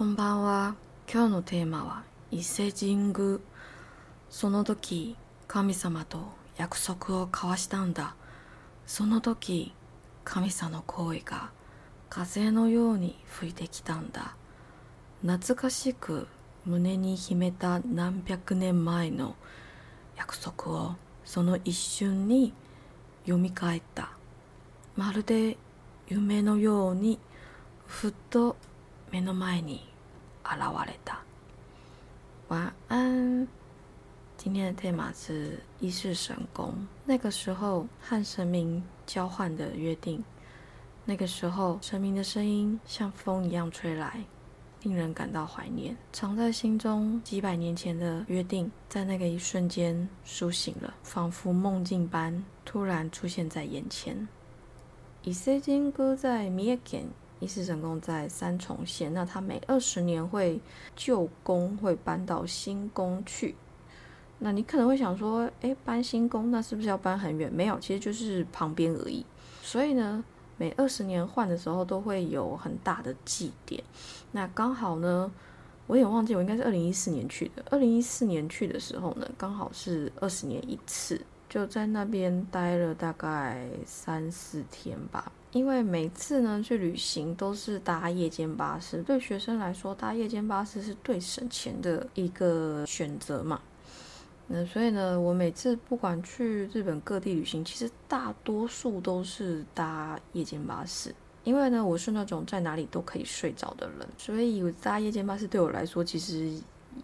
こんばんは。今日のテーマは伊勢神宮。その時、神様と約束を交わしたんだ。その時、神様の声が風のように吹いてきたんだ。懐かしく胸に秘めた何百年前の約束をその一瞬に読み返った。まるで夢のようにふっと目の前に現れた。晚安。今天的 tema 是一世神功。那个时候和神明交换的约定，那个时候神明的声音像风一样吹来，令人感到怀念。藏在心中几百年前的约定，在那个一瞬间苏醒了，仿佛梦境般突然出现在眼前。伊势神宮在三重県，一世神宫在三重县。那它每二十年会旧宫会搬到新宫去。那你可能会想说，诶，搬新宫那是不是要搬很远？没有，其实就是旁边而已。所以呢，每二十年换的时候都会有很大的祭典。那刚好呢，我也忘记，我应该是二零一四年去的。二零一四年去的时候呢，刚好是二十年一次，就在那边待了大概三四天吧。因为每次呢去旅行都是搭夜间巴士，对学生来说搭夜间巴士是最省钱的一个选择嘛。那所以呢，我每次不管去日本各地旅行，其实大多数都是搭夜间巴士。因为呢，我是那种在哪里都可以睡着的人，所以搭夜间巴士对我来说其实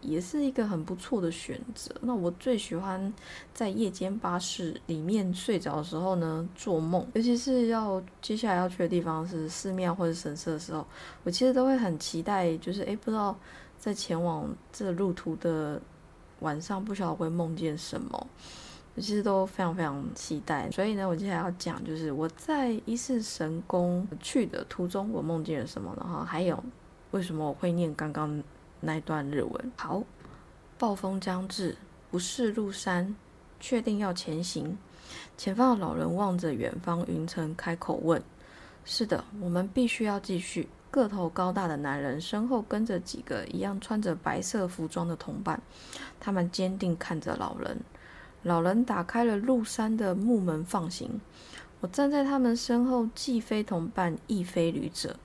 也是一个很不错的选择。那我最喜欢在夜间巴士里面睡着的时候呢，做梦，尤其是要接下来要去的地方是寺庙或者神社的时候，我其实都会很期待，就是诶，不知道在前往这路途的。晚上不晓得会梦见什么，我其实都非常非常期待。所以呢，我接下来要讲就是我在一世神宫去的途中，我梦见了什么，然后还有为什么我会念刚刚那段日文。好，暴风将至，不是入山，确定要前行。前方的老人望着远方云层，开口问：“是的，我们必须要继续。”个头高大的男人身后跟着几个一样穿着白色服装的同伴，他们坚定看着老人。老人打开了入山的木门，放行。我站在他们身后，既非同伴，亦非旅者，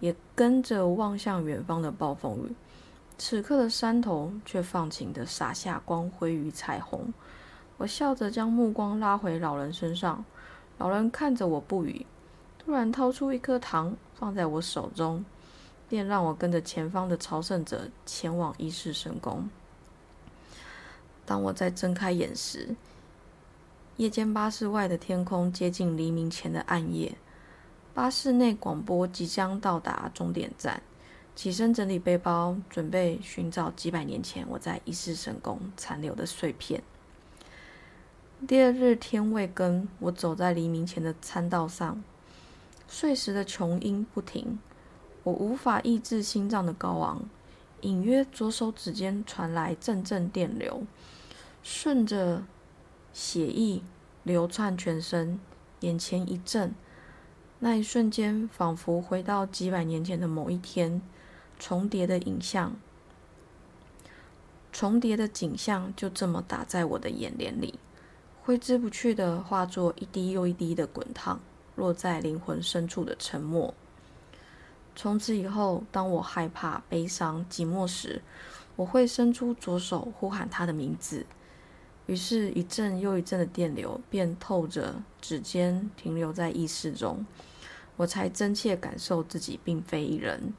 也跟着望向远方的暴风雨。此刻的山头却放晴的洒下光辉与彩虹。我笑着将目光拉回老人身上，老人看着我不语，突然掏出一颗糖。放在我手中，便让我跟着前方的朝圣者前往一世神宫。当我在睁开眼时，夜间巴士外的天空接近黎明前的暗夜。巴士内广播即将到达终点站，起身整理背包，准备寻找几百年前我在一世神宫残留的碎片。第二日天未更，我走在黎明前的餐道上。碎石的琼音不停，我无法抑制心脏的高昂。隐约左手指尖传来阵阵电流，顺着血液流窜全身，眼前一震。那一瞬间，仿佛回到几百年前的某一天，重叠的影像，重叠的景象就这么打在我的眼帘里，挥之不去的，化作一滴又一滴的滚烫。落在灵魂深处的沉默。从此以后，当我害怕、悲伤、寂寞时，我会伸出左手呼喊他的名字。于是，一阵又一阵的电流便透着指尖，停留在意识中。我才真切感受自己并非一人，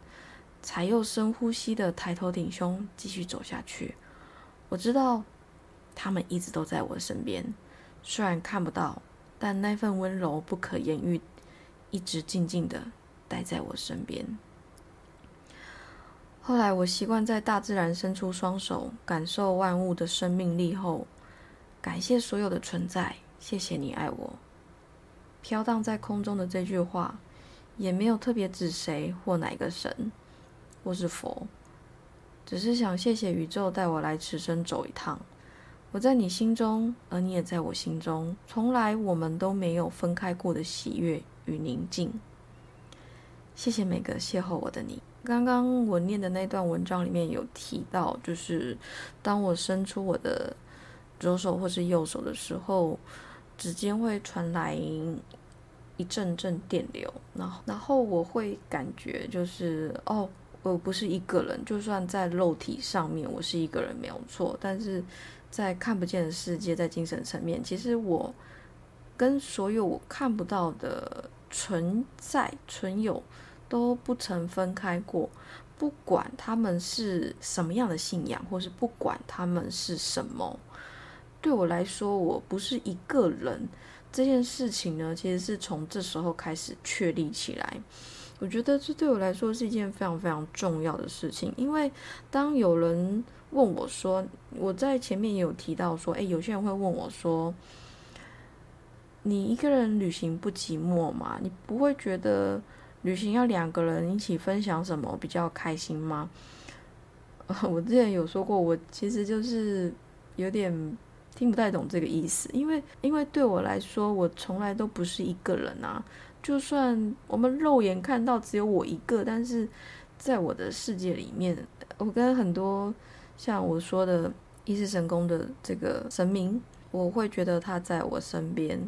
才又深呼吸的抬头挺胸，继续走下去。我知道，他们一直都在我身边，虽然看不到。但那份温柔不可言喻，一直静静的待在我身边。后来，我习惯在大自然伸出双手，感受万物的生命力后，感谢所有的存在，谢谢你爱我。飘荡在空中的这句话，也没有特别指谁或哪个神，或是佛，只是想谢谢宇宙带我来此生走一趟。我在你心中，而你也在我心中。从来我们都没有分开过的喜悦与宁静。谢谢每个邂逅我的你。刚刚我念的那段文章里面有提到，就是当我伸出我的左手或是右手的时候，指尖会传来一阵阵电流，然后然后我会感觉就是哦，我不是一个人，就算在肉体上面我是一个人没有错，但是在看不见的世界，在精神层面，其实我跟所有我看不到的存在存有。都不曾分开过，不管他们是什么样的信仰，或是不管他们是什么，对我来说，我不是一个人。这件事情呢，其实是从这时候开始确立起来。我觉得这对我来说是一件非常非常重要的事情，因为当有人问我说，我在前面也有提到说，诶，有些人会问我说，你一个人旅行不寂寞吗？你不会觉得？旅行要两个人一起分享什么比较开心吗？我之前有说过，我其实就是有点听不太懂这个意思，因为因为对我来说，我从来都不是一个人啊。就算我们肉眼看到只有我一个，但是在我的世界里面，我跟很多像我说的一世神功的这个神明，我会觉得他在我身边。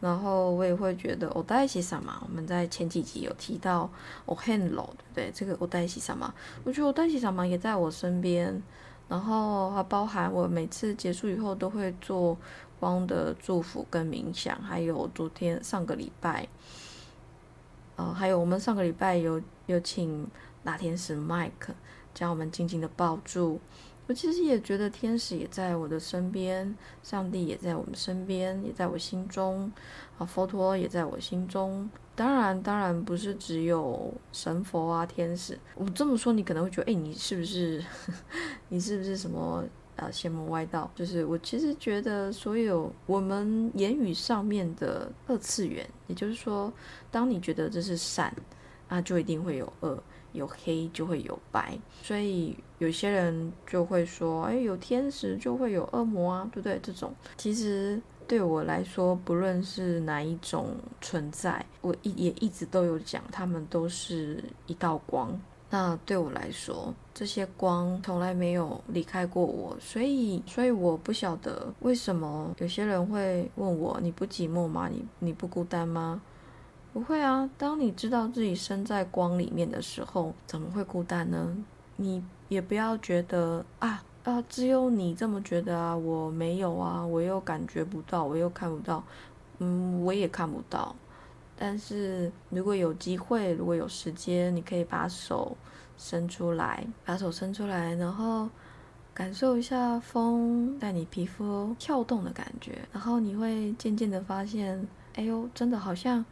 然后我也会觉得，我带西什么？我们在前几集有提到，我很老，对不对？这个我带西什么？我觉得我带西什么也在我身边。然后还包含我每次结束以后都会做光的祝福跟冥想，还有昨天上个礼拜，呃，还有我们上个礼拜有有请大天使 Mike 将我们紧紧的抱住。我其实也觉得天使也在我的身边，上帝也在我们身边，也在我心中，啊，佛陀也在我心中。当然，当然不是只有神佛啊，天使。我这么说，你可能会觉得，哎，你是不是，你是不是什么啊邪门歪道？就是我其实觉得，所有我们言语上面的二次元，也就是说，当你觉得这是善，啊，就一定会有恶。有黑就会有白，所以有些人就会说，哎，有天使就会有恶魔啊，对不对？这种其实对我来说，不论是哪一种存在，我一也一直都有讲，他们都是一道光。那对我来说，这些光从来没有离开过我，所以，所以我不晓得为什么有些人会问我，你不寂寞吗？你你不孤单吗？不会啊，当你知道自己身在光里面的时候，怎么会孤单呢？你也不要觉得啊啊，只有你这么觉得啊，我没有啊，我又感觉不到，我又看不到，嗯，我也看不到。但是如果有机会，如果有时间，你可以把手伸出来，把手伸出来，然后感受一下风在你皮肤跳动的感觉，然后你会渐渐的发现，哎呦，真的好像。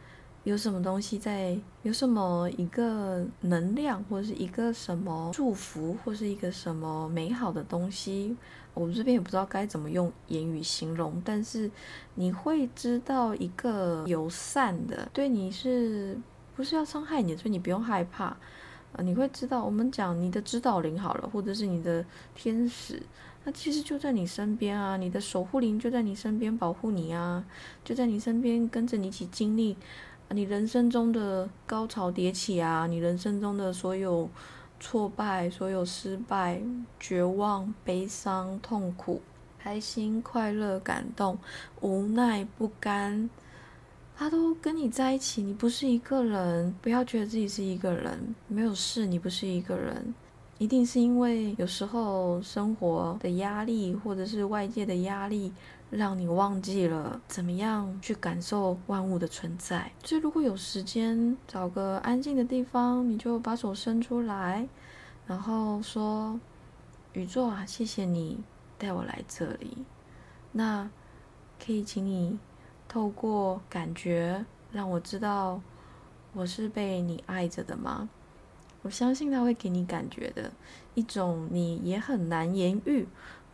有什么东西在？有什么一个能量，或者是一个什么祝福，或是一个什么美好的东西？我们这边也不知道该怎么用言语形容，但是你会知道一个友善的，对你是不是要伤害你？所以你不用害怕啊！你会知道，我们讲你的指导灵好了，或者是你的天使，那其实就在你身边啊！你的守护灵就在你身边保护你啊，就在你身边跟着你一起经历。你人生中的高潮迭起啊，你人生中的所有挫败、所有失败、绝望、悲伤、痛苦、开心、快乐、感动、无奈、不甘，他都跟你在一起。你不是一个人，不要觉得自己是一个人，没有事，你不是一个人，一定是因为有时候生活的压力，或者是外界的压力。让你忘记了怎么样去感受万物的存在。所以，如果有时间，找个安静的地方，你就把手伸出来，然后说：“宇宙啊，谢谢你带我来这里。那可以请你透过感觉让我知道我是被你爱着的吗？我相信他会给你感觉的一种你也很难言喻。”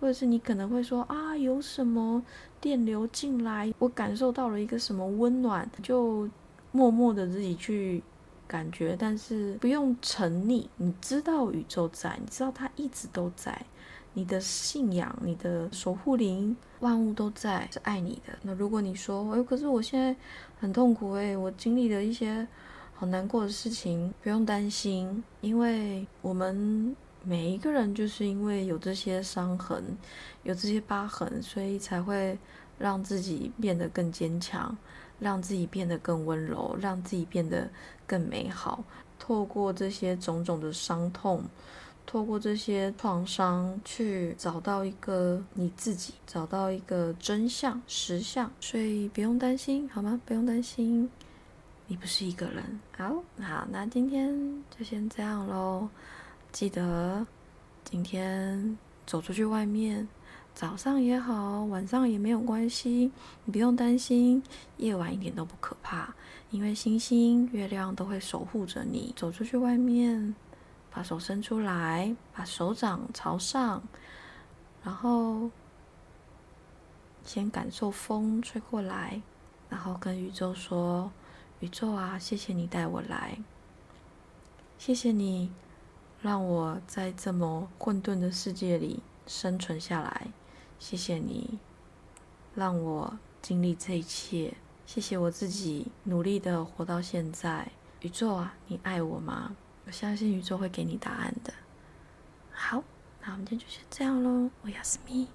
或者是你可能会说啊，有什么电流进来，我感受到了一个什么温暖，就默默的自己去感觉，但是不用沉溺。你知道宇宙在，你知道它一直都在，你的信仰、你的守护灵，万物都在，是爱你的。那如果你说，哎，可是我现在很痛苦，哎，我经历了一些好难过的事情，不用担心，因为我们每一个人就是因为有这些伤痕，有这些疤痕，所以才会让自己变得更坚强，让自己变得更温柔，让自己变得更美好。透过这些种种的伤痛。透过这些创伤去找到一个你自己，找到一个真相、实相，所以不用担心，好吗？不用担心，你不是一个人。好，好，那今天就先这样喽。记得今天走出去外面，早上也好，晚上也没有关系，你不用担心，夜晚一点都不可怕，因为星星、月亮都会守护着你。走出去外面。把手伸出来，把手掌朝上，然后先感受风吹过来，然后跟宇宙说：“宇宙啊，谢谢你带我来，谢谢你让我在这么混沌的世界里生存下来，谢谢你让我经历这一切，谢谢我自己努力的活到现在。宇宙啊，你爱我吗？”我相信宇宙会给你答案的。好，那我们今天就先这样喽。我要思密。